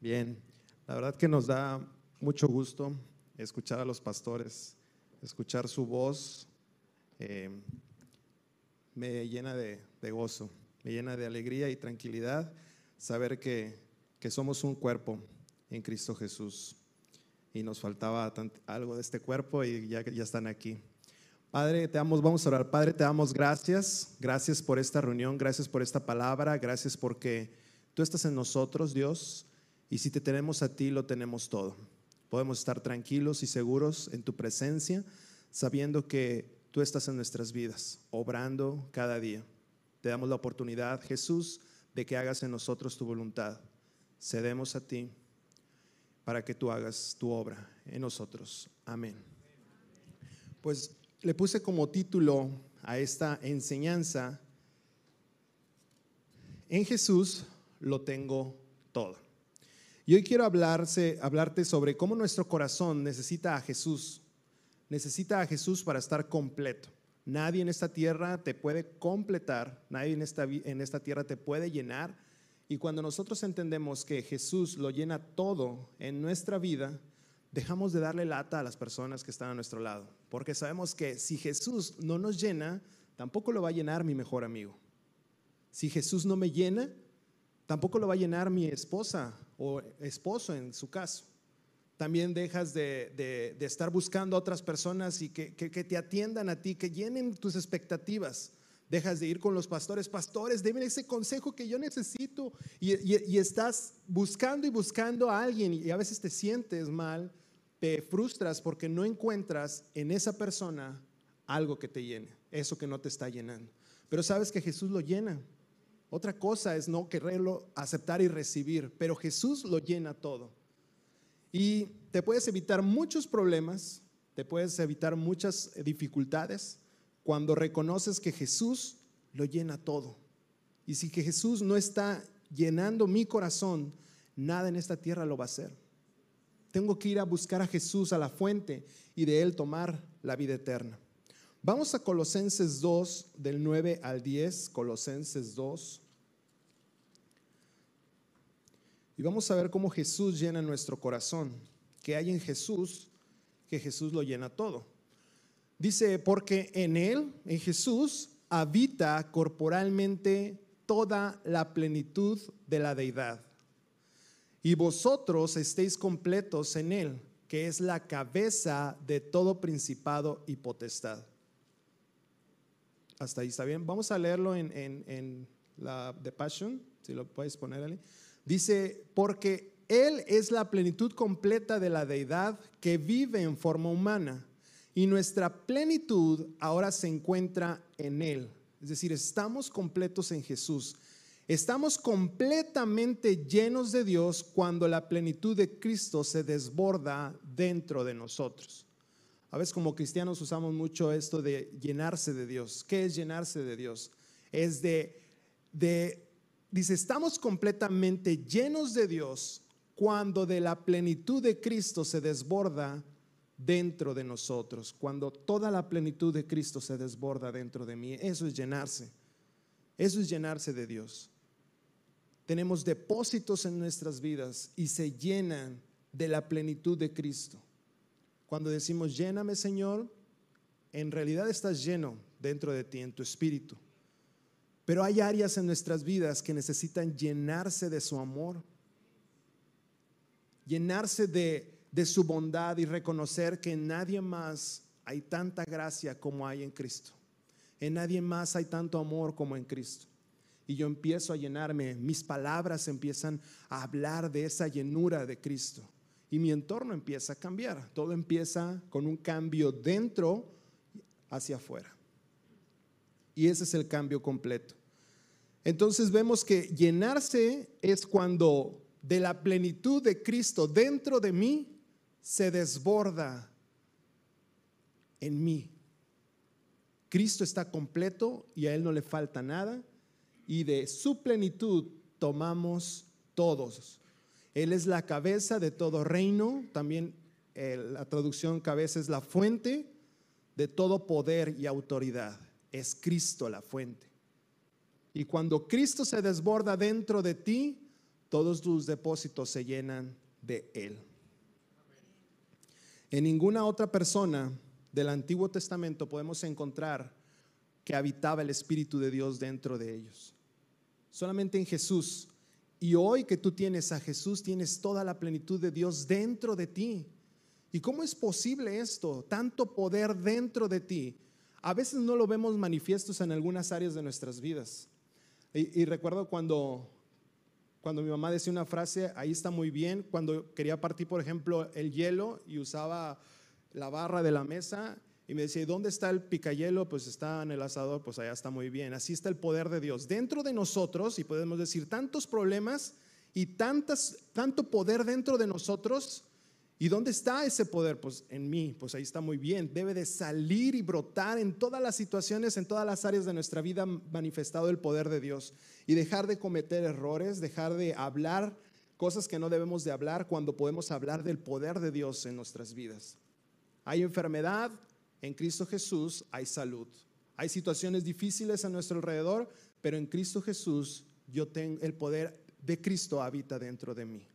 Bien, la verdad que nos da mucho gusto escuchar a los pastores, escuchar su voz, eh, me llena de, gozo, me llena de alegría y tranquilidad saber que, que somos un cuerpo en Cristo Jesús y nos faltaba algo de este cuerpo y ya, ya están aquí. Padre, te damos, vamos a orar. Padre, te damos gracias. Gracias por esta reunión, gracias por esta palabra, gracias porque tú estás en nosotros, Dios, y si te tenemos a ti, lo tenemos todo. Podemos estar tranquilos y seguros en tu presencia, sabiendo que tú estás en nuestras vidas, obrando cada día. Te damos la oportunidad, Jesús, de que hagas en nosotros tu voluntad. Cedemos a ti para que tú hagas tu obra en nosotros. Amén. Pues le puse como título a esta enseñanza, en Jesús lo tengo todo. Y hoy quiero hablarte sobre cómo nuestro corazón necesita a Jesús, necesita a Jesús para estar completo. Nadie en esta tierra te puede completar, nadie en esta, en esta tierra te puede llenar. Y cuando nosotros entendemos que Jesús lo llena todo en nuestra vida, dejamos de darle lata a las personas que están a nuestro lado, porque sabemos que si Jesús no nos llena, tampoco lo va a llenar mi mejor amigo. Si Jesús no me llena, tampoco lo va a llenar mi esposa o esposo en su caso. También dejas de, estar buscando a otras personas y que, te atiendan a ti, que llenen tus expectativas. Dejas de ir con los pastores, pastores, deben ese consejo que yo necesito. y estás buscando y buscando a alguien y a veces te sientes mal te frustras porque no encuentras en esa persona algo que te llene, eso que no te está llenando. Pero sabes que Jesús lo llena. Otra cosa es no quererlo aceptar y recibir, pero Jesús lo llena todo. Y te puedes evitar muchos problemas, te puedes evitar muchas dificultades cuando reconoces que Jesús lo llena todo. Y si que Jesús no está llenando mi corazón, nada en esta tierra lo va a hacer. Tengo que ir a buscar a Jesús, a la fuente, y de Él tomar la vida eterna. Vamos a Colosenses 2, del 9 al 10, Colosenses 2. Y vamos a ver cómo Jesús llena nuestro corazón, que hay en Jesús, que Jesús lo llena todo. Dice, porque en Él, en Jesús, habita corporalmente toda la plenitud de la deidad y vosotros estéis completos en Él, que es la cabeza de todo principado y potestad. Hasta ahí está bien. Vamos a leerlo en, The Passion, si lo puedes poner ahí. Dice, porque Él es la plenitud completa de la deidad que vive en forma humana y nuestra plenitud ahora se encuentra en Él. Es decir, estamos completos en Jesús. Estamos completamente llenos de Dios cuando la plenitud de Cristo se desborda dentro de nosotros. A veces como cristianos usamos mucho esto de llenarse de Dios. ¿Qué es llenarse de Dios? Es de, dice, estamos completamente llenos de Dios cuando de la plenitud de Cristo se desborda dentro de nosotros, cuando toda la plenitud de Cristo se desborda dentro de mí. Eso es llenarse. Eso es llenarse de Dios tenemos depósitos en nuestras vidas y se llenan de la plenitud de Cristo. Cuando decimos, lléname Señor, en realidad estás lleno dentro de ti, en tu espíritu. Pero hay áreas en nuestras vidas que necesitan llenarse de su amor, llenarse de, de su bondad y reconocer que en nadie más hay tanta gracia como hay en Cristo. En nadie más hay tanto amor como en Cristo y yo empiezo a llenarme, mis palabras empiezan a hablar de esa llenura de Cristo y mi entorno empieza a cambiar. Todo empieza con un cambio dentro hacia afuera. Y ese es el cambio completo. Entonces vemos que llenarse es cuando de la plenitud de Cristo dentro de mí se desborda en mí. Cristo está completo y a Él no le falta nada y de su plenitud tomamos todos. Él es la cabeza de todo reino, también eh, la traducción cabeza es la fuente de todo poder y autoridad. Es Cristo la fuente. Y cuando Cristo se desborda dentro de ti, todos tus depósitos se llenan de Él. En ninguna otra persona del Antiguo Testamento podemos encontrar que habitaba el Espíritu de Dios dentro de ellos. Solamente en Jesús. Y hoy que tú tienes a Jesús, tienes toda la plenitud de Dios dentro de ti. ¿Y cómo es posible esto? Tanto poder dentro de ti. A veces no lo vemos manifiestos en algunas áreas de nuestras vidas. Y, recuerdo cuando, cuando mi mamá decía una frase, ahí está muy bien, cuando quería partir, por ejemplo, el hielo y usaba la barra de la mesa y me decía, ¿dónde está el picayelo? Pues está en el asador, pues allá está muy bien. Así está el poder de Dios. Dentro de nosotros, y podemos decir, tantos problemas y tantas, tanto poder dentro de nosotros. ¿Y dónde está ese poder? Pues en mí, pues ahí está muy bien. Debe de salir y brotar en todas las situaciones, en todas las áreas de nuestra vida manifestado el poder de Dios. Y dejar de cometer errores, dejar de hablar cosas que no debemos de hablar cuando podemos hablar del poder de Dios en nuestras vidas. Hay enfermedad, en Cristo Jesús hay salud. Hay situaciones difíciles a nuestro alrededor, pero en Cristo Jesús yo tengo el poder de Cristo habita dentro de mí.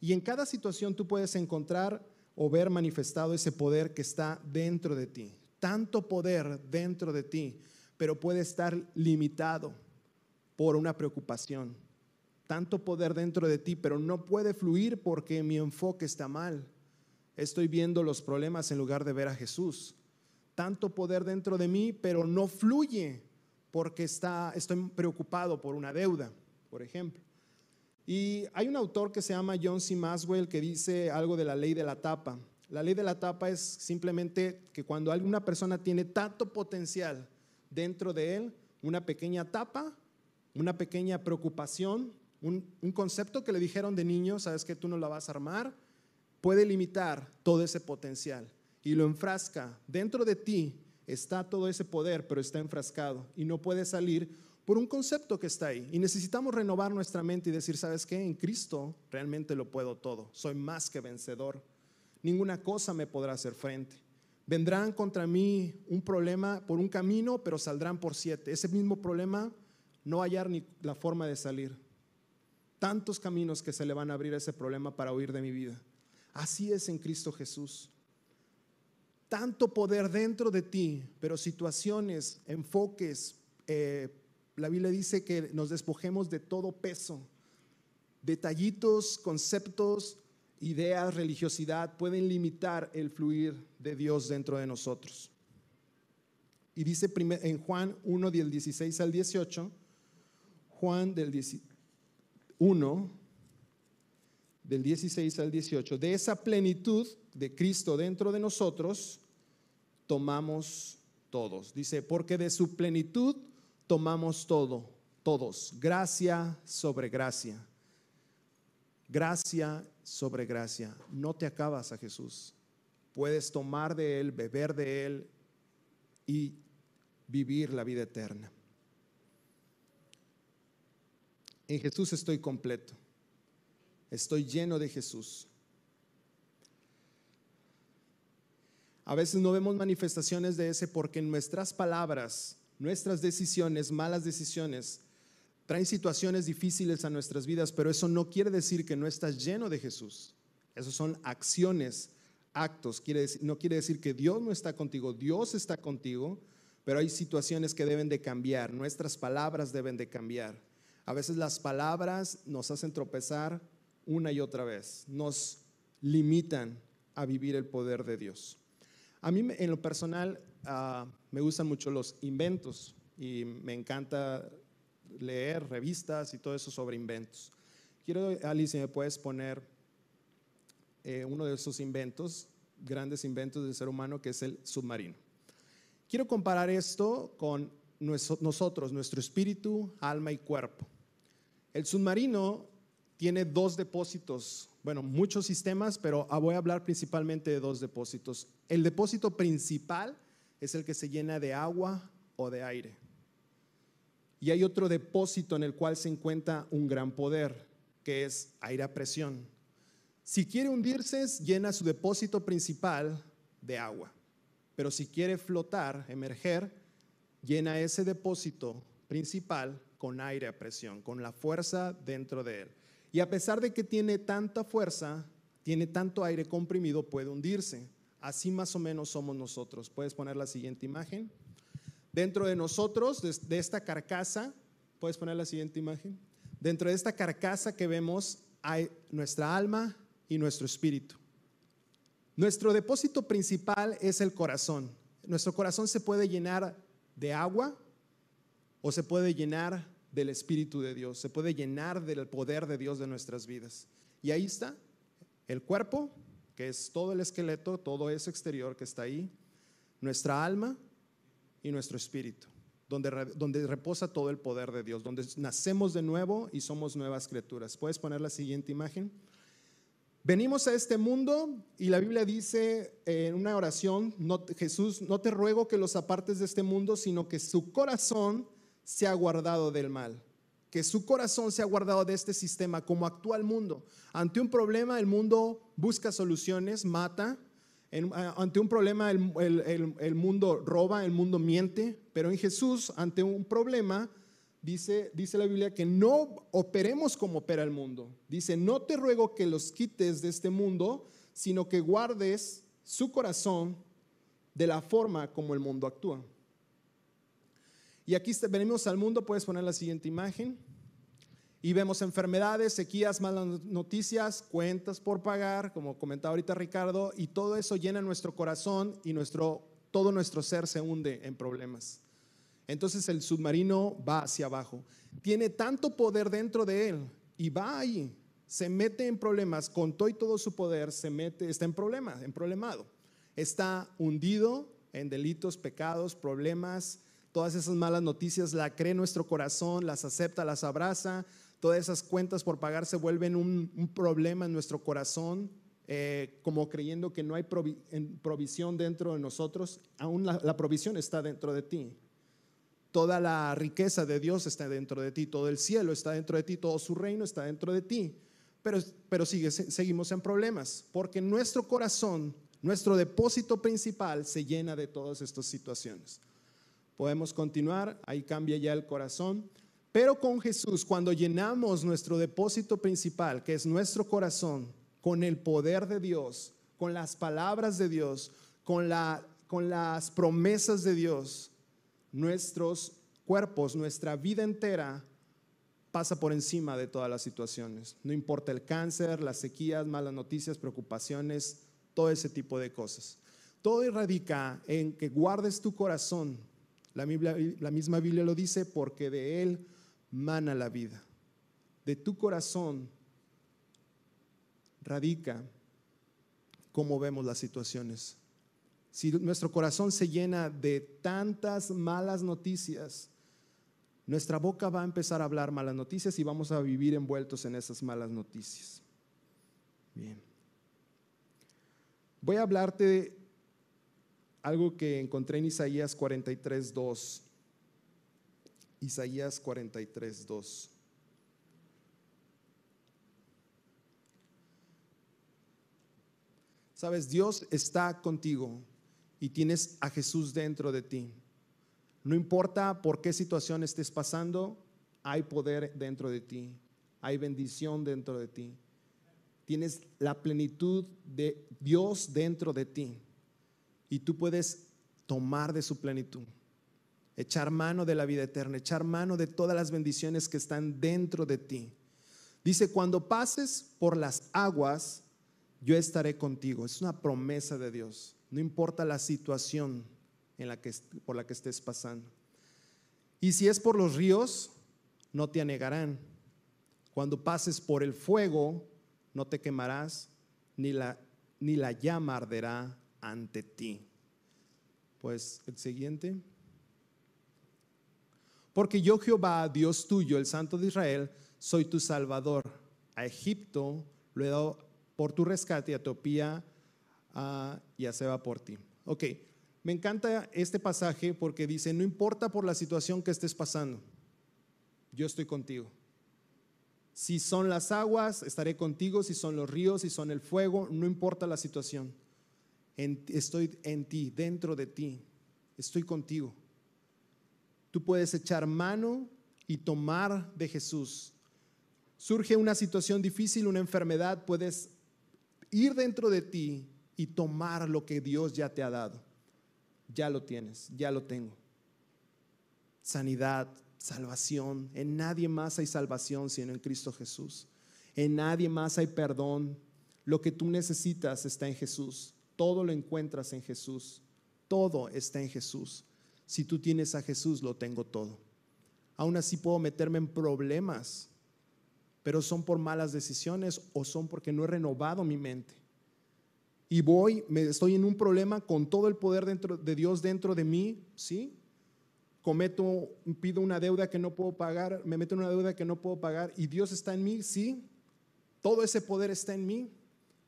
Y en cada situación tú puedes encontrar o ver manifestado ese poder que está dentro de ti. Tanto poder dentro de ti, pero puede estar limitado por una preocupación. Tanto poder dentro de ti, pero no puede fluir porque mi enfoque está mal. Estoy viendo los problemas en lugar de ver a Jesús tanto poder dentro de mí, pero no fluye porque está, estoy preocupado por una deuda, por ejemplo. Y hay un autor que se llama John C. Maswell que dice algo de la ley de la tapa. La ley de la tapa es simplemente que cuando alguna persona tiene tanto potencial dentro de él, una pequeña tapa, una pequeña preocupación, un, un concepto que le dijeron de niño, sabes que tú no la vas a armar, puede limitar todo ese potencial y lo enfrasca. Dentro de ti está todo ese poder, pero está enfrascado y no puede salir por un concepto que está ahí. Y necesitamos renovar nuestra mente y decir, ¿sabes qué? En Cristo realmente lo puedo todo. Soy más que vencedor. Ninguna cosa me podrá hacer frente. Vendrán contra mí un problema por un camino, pero saldrán por siete. Ese mismo problema no hallar ni la forma de salir. Tantos caminos que se le van a abrir a ese problema para huir de mi vida. Así es en Cristo Jesús tanto poder dentro de ti, pero situaciones, enfoques. Eh, la Biblia dice que nos despojemos de todo peso. Detallitos, conceptos, ideas, religiosidad pueden limitar el fluir de Dios dentro de nosotros. Y dice en Juan 1 del 16 al 18, Juan del 1 del 16 al 18, de esa plenitud de Cristo dentro de nosotros, tomamos todos. Dice, porque de su plenitud tomamos todo, todos, gracia sobre gracia. Gracia sobre gracia. No te acabas a Jesús. Puedes tomar de Él, beber de Él y vivir la vida eterna. En Jesús estoy completo. Estoy lleno de Jesús. A veces no vemos manifestaciones de ese porque nuestras palabras, nuestras decisiones, malas decisiones, traen situaciones difíciles a nuestras vidas, pero eso no quiere decir que no estás lleno de Jesús. Esos son acciones, actos. no quiere decir que Dios no está contigo, Dios está contigo, pero hay situaciones que deben de cambiar, nuestras palabras deben de cambiar. A veces las palabras nos hacen tropezar una y otra vez, nos limitan a vivir el poder de Dios. A mí en lo personal ah, me gustan mucho los inventos y me encanta leer revistas y todo eso sobre inventos. Quiero, Alice, si me puedes poner eh, uno de esos inventos, grandes inventos del ser humano, que es el submarino. Quiero comparar esto con nosotros, nuestro espíritu, alma y cuerpo. El submarino tiene dos depósitos bueno, muchos sistemas, pero ah, voy a hablar principalmente de dos depósitos. El depósito principal es el que se llena de agua o de aire. Y hay otro depósito en el cual se encuentra un gran poder, que es aire a presión. Si quiere hundirse, llena su depósito principal de agua. Pero si quiere flotar, emerger, llena ese depósito principal con aire a presión, con la fuerza dentro de él. Y a pesar de que tiene tanta fuerza, tiene tanto aire comprimido, puede hundirse. Así más o menos somos nosotros. Puedes poner la siguiente imagen. Dentro de nosotros, de esta carcasa, puedes poner la siguiente imagen. Dentro de esta carcasa que vemos hay nuestra alma y nuestro espíritu. Nuestro depósito principal es el corazón. Nuestro corazón se puede llenar de agua o se puede llenar del Espíritu de Dios, se puede llenar del poder de Dios de nuestras vidas. Y ahí está el cuerpo, que es todo el esqueleto, todo ese exterior que está ahí, nuestra alma y nuestro espíritu, donde, donde reposa todo el poder de Dios, donde nacemos de nuevo y somos nuevas criaturas. ¿Puedes poner la siguiente imagen? Venimos a este mundo y la Biblia dice en una oración, Jesús, no te ruego que los apartes de este mundo, sino que su corazón se ha guardado del mal, que su corazón se ha guardado de este sistema como actúa el mundo. Ante un problema el mundo busca soluciones, mata. ante un problema el, el mundo roba, el mundo miente, pero en Jesús, ante un problema, dice, dice la Biblia que no operemos como opera el mundo. Dice, no te ruego que los quites de este mundo, sino que guardes su corazón de la forma como el mundo actúa. Y aquí venimos al mundo, puedes poner la siguiente imagen. Y vemos enfermedades, sequías, malas noticias, cuentas por pagar, como comentaba ahorita Ricardo, y todo eso llena nuestro corazón y nuestro, todo nuestro ser se hunde en problemas. Entonces el submarino va hacia abajo. Tiene tanto poder dentro de él y va ahí, se mete en problemas, con todo y todo su poder, se mete, está en problemas, en problemado. Está hundido en delitos, pecados, problemas, todas esas malas noticias la cree nuestro corazón, las acepta, las abraza, todas esas cuentas por pagar se vuelven un, problema en nuestro corazón, eh, como creyendo que no hay provisión dentro de nosotros, aún la provisión está dentro de ti. Toda la riqueza de Dios está dentro de ti, todo el cielo está dentro de ti, todo su reino está dentro de ti. Pero, pero sigue, seguimos en problemas, porque nuestro corazón, nuestro depósito principal se llena de todas estas situaciones. Podemos continuar, ahí cambia ya el corazón. Pero con Jesús, cuando llenamos nuestro depósito principal, que es nuestro corazón, con el poder de Dios, con las palabras de Dios, con, la, con las promesas de Dios, nuestros cuerpos, nuestra vida entera pasa por encima de todas las situaciones. No importa el cáncer, las sequías, malas noticias, preocupaciones, todo ese tipo de cosas. Todo radica en que guardes tu corazón. La, misma Biblia lo dice porque de él mana la vida. De tu corazón radica cómo vemos las situaciones. Si nuestro corazón se llena de tantas malas noticias, nuestra boca va a empezar a hablar malas noticias y vamos a vivir envueltos en esas malas noticias. Bien. Voy a hablarte algo que encontré en Isaías 43, 2. Isaías 43, 2. Sabes, Dios está contigo y tienes a Jesús dentro de ti. No importa por qué situación estés pasando, hay poder dentro de ti, hay bendición dentro de ti. Tienes la plenitud de Dios dentro de ti y tú puedes tomar de su plenitud, echar mano de la vida eterna, echar mano de todas las bendiciones que están dentro de ti. Dice, cuando pases por las aguas, yo estaré contigo. Es una promesa de Dios no importa la situación en la que, por la que estés pasando. Y si es por los ríos, no te anegarán. Cuando pases por el fuego, no te quemarás, ni la, ni la llama arderá ante ti. Pues el siguiente. Porque yo Jehová, Dios tuyo, el Santo de Israel, soy tu Salvador. A Egipto lo he dado por tu rescate, a Etiopía ya se va por ti. Ok, me encanta este pasaje porque dice, no importa por la situación que estés pasando, yo estoy contigo. Si son las aguas, estaré contigo, si son los ríos, si son el fuego, no importa la situación. Estoy en ti, dentro de ti, estoy contigo. Tú puedes echar mano y tomar de Jesús. Surge una situación difícil, una enfermedad, puedes ir dentro de ti y tomar lo que Dios ya te ha dado. Ya lo tienes, ya lo tengo. Sanidad, salvación. En nadie más hay salvación sino en Cristo Jesús. En nadie más hay perdón. Lo que tú necesitas está en Jesús. Todo lo encuentras en Jesús. Todo está en Jesús. Si tú tienes a Jesús, lo tengo todo. Aún así puedo meterme en problemas, pero son por malas decisiones o son porque no he renovado mi mente. Y voy, me estoy en un problema con todo el poder dentro de Dios dentro de mí, ¿sí? Cometo, pido una deuda que no puedo pagar, me meto en una deuda que no puedo pagar y Dios está en mí, ¿sí? Todo ese poder está en mí,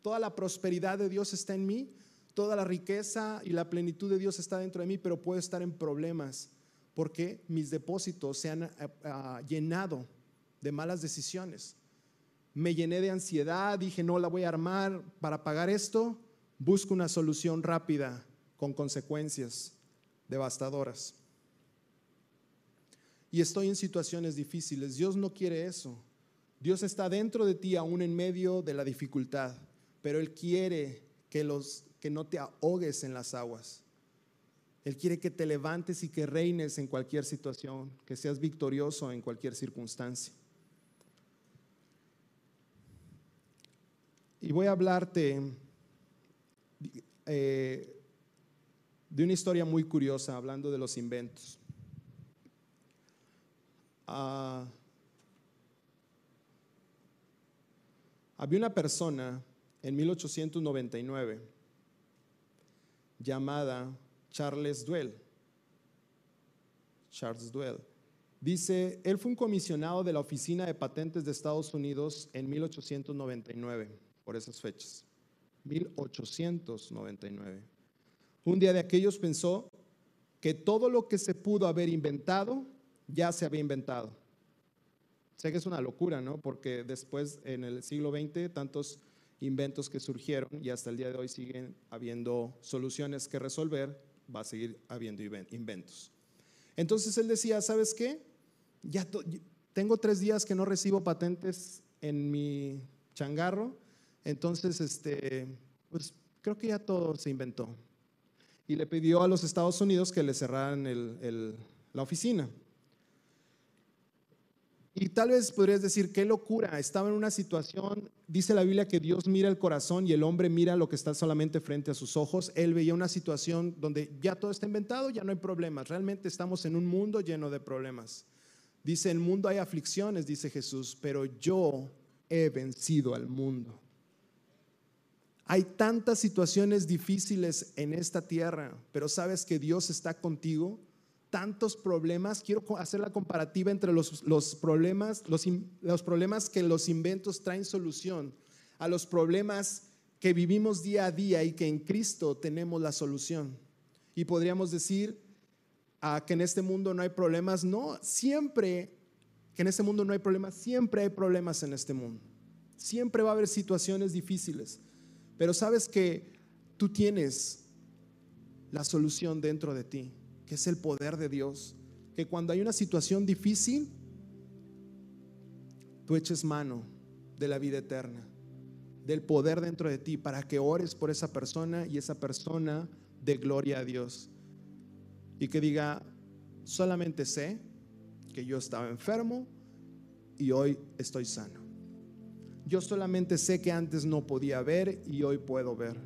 toda la prosperidad de Dios está en mí, toda la riqueza y la plenitud de Dios está dentro de mí, pero puedo estar en problemas porque mis depósitos se han ah, ah, llenado de malas decisiones. Me llené de ansiedad, dije, no la voy a armar para pagar esto, busco una solución rápida con consecuencias devastadoras. Y estoy en situaciones difíciles. Dios no quiere eso. Dios está dentro de ti aún en medio de la dificultad, pero Él quiere que los que no te ahogues en las aguas. Él quiere que te levantes y que reines en cualquier situación, que seas victorioso en cualquier circunstancia. Y voy a hablarte eh, de una historia muy curiosa, hablando de los inventos. Ah, había una persona en 1899 llamada Charles Duell. Charles Duell. Dice, él fue un comisionado de la Oficina de Patentes de Estados Unidos en 1899, por esas fechas. 1899. Un día de aquellos pensó que todo lo que se pudo haber inventado ya se había inventado. Sé que es una locura, ¿no? Porque después, en el siglo XX, tantos inventos que surgieron y hasta el día de hoy siguen habiendo soluciones que resolver, va a seguir habiendo inventos. Entonces él decía, ¿sabes qué? Ya tengo tres días que no recibo patentes en mi changarro, entonces este, pues creo que ya todo se inventó. Y le pidió a los Estados Unidos que le cerraran la oficina. Y tal vez podrías decir, qué locura, estaba en una situación, dice la Biblia que Dios mira el corazón y el hombre mira lo que está solamente frente a sus ojos. Él veía una situación donde ya todo está inventado, ya no hay problemas. Realmente estamos en un mundo lleno de problemas. Dice, en el mundo hay aflicciones, dice Jesús, pero yo he vencido al mundo. Hay tantas situaciones difíciles en esta tierra, pero sabes que Dios está contigo tantos problemas, quiero hacer la comparativa entre los, problemas, los, los problemas que los inventos traen solución, a los problemas que vivimos día a día y que en Cristo tenemos la solución. Y podríamos decir ah, que en este mundo no hay problemas. No, siempre, que en este mundo no hay problemas, siempre hay problemas en este mundo. Siempre va a haber situaciones difíciles. Pero sabes que tú tienes la solución dentro de ti que es el poder de Dios, que cuando hay una situación difícil, tú eches mano de la vida eterna, del poder dentro de ti, para que ores por esa persona y esa persona de gloria a Dios. Y que diga, solamente sé que yo estaba enfermo y hoy estoy sano. Yo solamente sé que antes no podía ver y hoy puedo ver.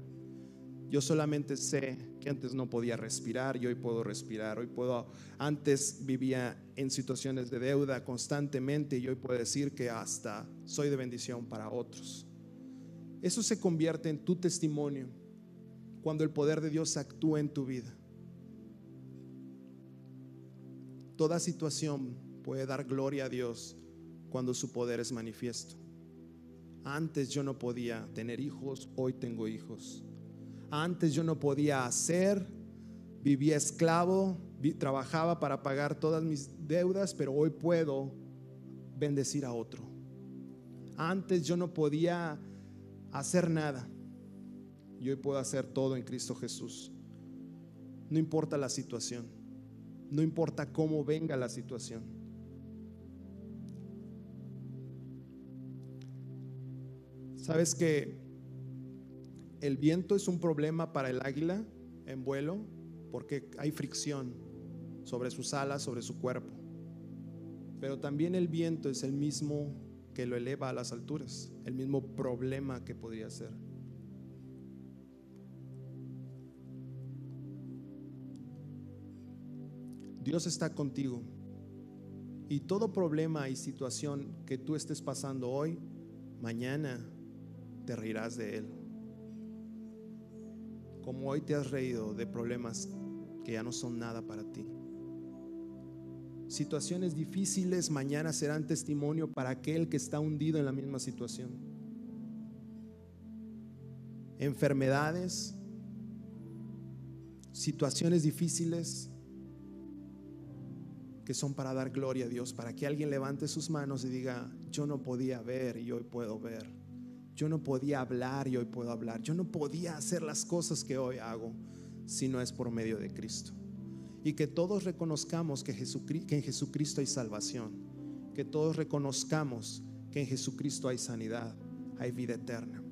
Yo solamente sé que antes no podía respirar y hoy puedo respirar. Hoy puedo, antes vivía en situaciones de deuda constantemente y hoy puedo decir que hasta soy de bendición para otros. Eso se convierte en tu testimonio cuando el poder de Dios actúa en tu vida. Toda situación puede dar gloria a Dios cuando su poder es manifiesto. Antes yo no podía tener hijos, hoy tengo hijos. Antes yo no podía hacer, vivía esclavo, trabajaba para pagar todas mis deudas, pero hoy puedo bendecir a otro. Antes yo no podía hacer nada y hoy puedo hacer todo en Cristo Jesús. No importa la situación, no importa cómo venga la situación. ¿Sabes que el viento es un problema para el águila en vuelo? Porque hay fricción sobre sus alas, sobre su cuerpo. Pero también el viento es el mismo que lo eleva a las alturas, el mismo problema que podría ser. Dios está contigo. Y todo problema y situación que tú estés pasando hoy, mañana te reirás de él. Como hoy te has reído de problemas que ya no son nada para ti. Situaciones difíciles mañana serán testimonio para aquel que está hundido en la misma situación. Enfermedades, situaciones difíciles que son para dar gloria a Dios, para que alguien levante sus manos y diga, yo no podía ver y hoy puedo ver. Yo no podía hablar y hoy puedo hablar. Yo no podía hacer las cosas que hoy hago si no es por medio de Cristo. Y que todos reconozcamos que, en Jesucristo hay salvación. Que todos reconozcamos que en Jesucristo hay sanidad, hay vida eterna.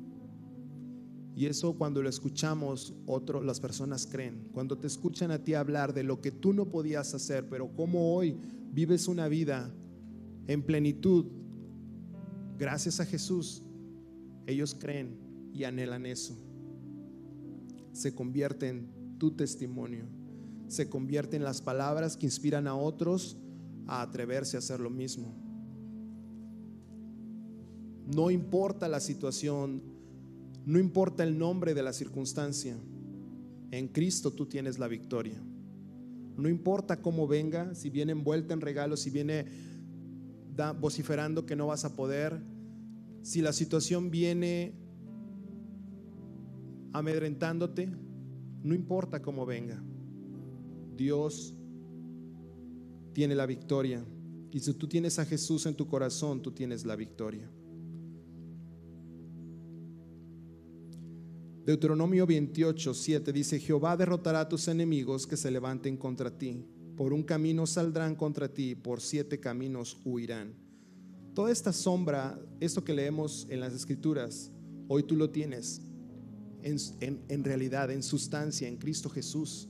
Y eso cuando lo escuchamos, otros, las personas creen. Cuando te escuchan a ti hablar de lo que tú no podías hacer, pero cómo hoy vives una vida en plenitud, gracias a Jesús, ellos creen y anhelan eso. Se convierte en tu testimonio. Se convierte en las palabras que inspiran a otros a atreverse a hacer lo mismo. No importa la situación no importa el nombre de la circunstancia, en Cristo tú tienes la victoria. No importa cómo venga, si viene envuelta en regalos, si viene vociferando que no vas a poder, si la situación viene amedrentándote, no importa cómo venga. Dios tiene la victoria. Y si tú tienes a Jesús en tu corazón, tú tienes la victoria. Deuteronomio 28, 7 dice, Jehová derrotará a tus enemigos que se levanten contra ti. Por un camino saldrán contra ti, por siete caminos huirán. Toda esta sombra, esto que leemos en las escrituras, hoy tú lo tienes en, realidad, en sustancia, en Cristo Jesús.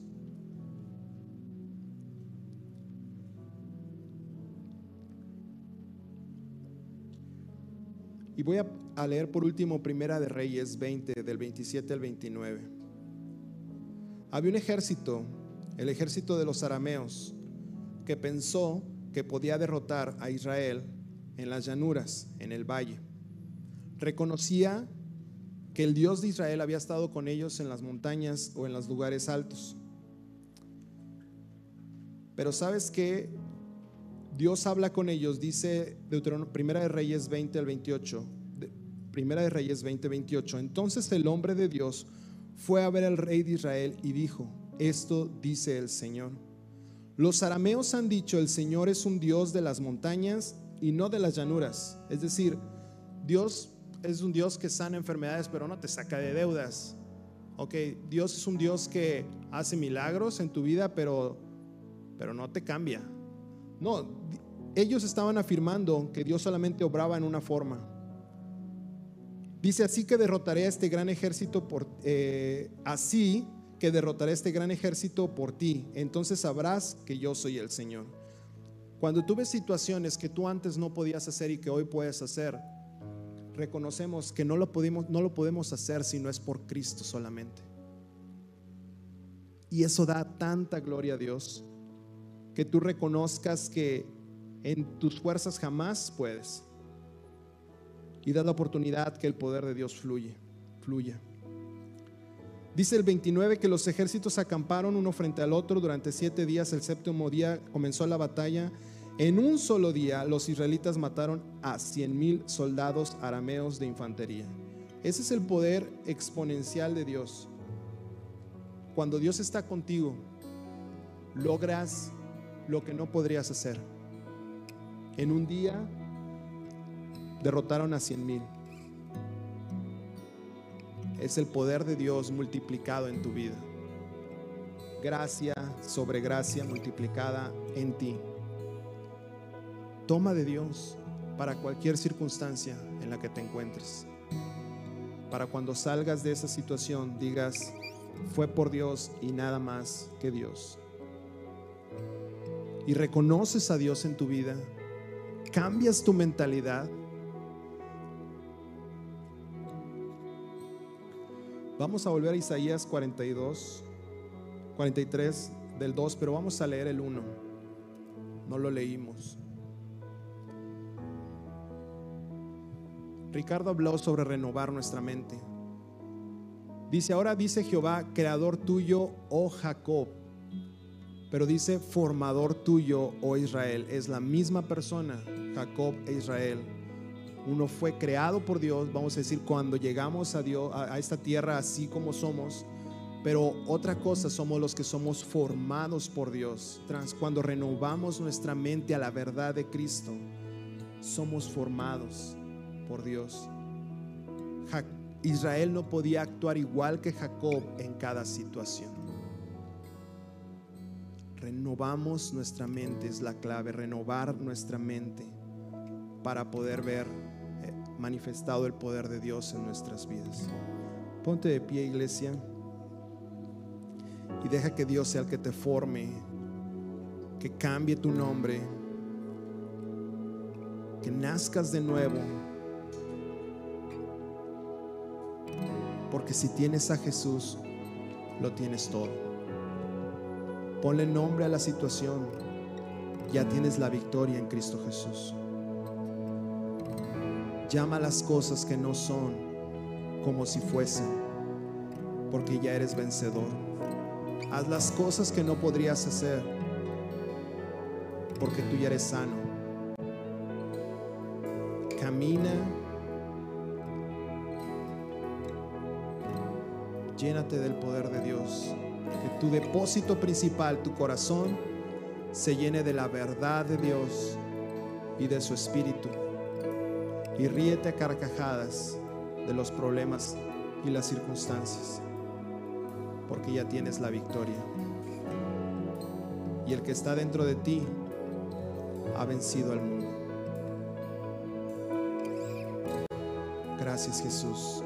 Y voy a, leer por último Primera de Reyes 20, del 27 al 29. Había un ejército, el ejército de los arameos, que pensó que podía derrotar a Israel en las llanuras, en el valle. Reconocía que el Dios de Israel había estado con ellos en las montañas o en los lugares altos. Pero sabes que Dios habla con ellos, dice Primera de Reyes 20 al 28. Primera de Reyes 20, 28. Entonces el hombre de Dios fue a ver al rey de Israel y dijo, esto dice el Señor. Los arameos han dicho, el Señor es un Dios de las montañas y no de las llanuras. Es decir, Dios es un Dios que sana enfermedades, pero no te saca de deudas. Ok, Dios es un Dios que hace milagros en tu vida, pero, pero no te cambia. No, ellos estaban afirmando que Dios solamente obraba en una forma. Dice así que derrotaré a este gran ejército por eh, así que derrotaré a este gran ejército por ti. Entonces sabrás que yo soy el Señor. Cuando tú ves situaciones que tú antes no podías hacer y que hoy puedes hacer, reconocemos que no lo podemos, no lo podemos hacer si no es por Cristo solamente. Y eso da tanta gloria a Dios que tú reconozcas que en tus fuerzas jamás puedes. Y da la oportunidad que el poder de Dios fluye, fluya. Dice el 29 que los ejércitos acamparon uno frente al otro durante siete días. El séptimo día comenzó la batalla. En un solo día los israelitas mataron a cien mil soldados arameos de infantería. Ese es el poder exponencial de Dios. Cuando Dios está contigo, logras lo que no podrías hacer. En un día derrotaron a cien mil. Es el poder de Dios multiplicado en tu vida. Gracia sobre gracia multiplicada en ti. Toma de Dios para cualquier circunstancia en la que te encuentres. para cuando salgas de esa situación digas, fue por Dios y nada más que Dios. Y reconoces a Dios en tu vida, cambias tu mentalidad. Vamos a volver a Isaías 42, 43 del 2, pero vamos a leer el 1. No lo leímos. Ricardo habló sobre renovar nuestra mente. Dice, ahora dice Jehová, creador tuyo, oh Jacob. Pero dice, formador tuyo, oh Israel. Es la misma persona, Jacob e Israel. Uno fue creado por Dios, vamos a decir, cuando llegamos a Dios, a, esta tierra así como somos. Pero otra cosa, somos los que somos formados por Dios. Trans, cuando renovamos nuestra mente a la verdad de Cristo, somos formados por Dios. Israel no podía actuar igual que Jacob en cada situación. Renovamos nuestra mente, es la clave, renovar nuestra mente para poder ver eh, manifestado el poder de Dios en nuestras vidas. Ponte de pie, iglesia, y deja que Dios sea el que te forme, que cambie tu nombre, que nazcas de nuevo Porque si tienes a Jesús, lo tienes todo. Ponle nombre a la situación. Ya tienes la victoria en Cristo Jesús. Llama las cosas que no son como si fuesen, porque ya eres vencedor. Haz las cosas que no podrías hacer, porque tú ya eres sano. Camina llénate del poder de Dios. Que tu depósito principal, tu corazón, se llene de la verdad de Dios y de su espíritu. Y ríete a carcajadas de los problemas y las circunstancias, porque ya tienes la victoria. Y el que está dentro de ti ha vencido al mundo. Gracias Jesús.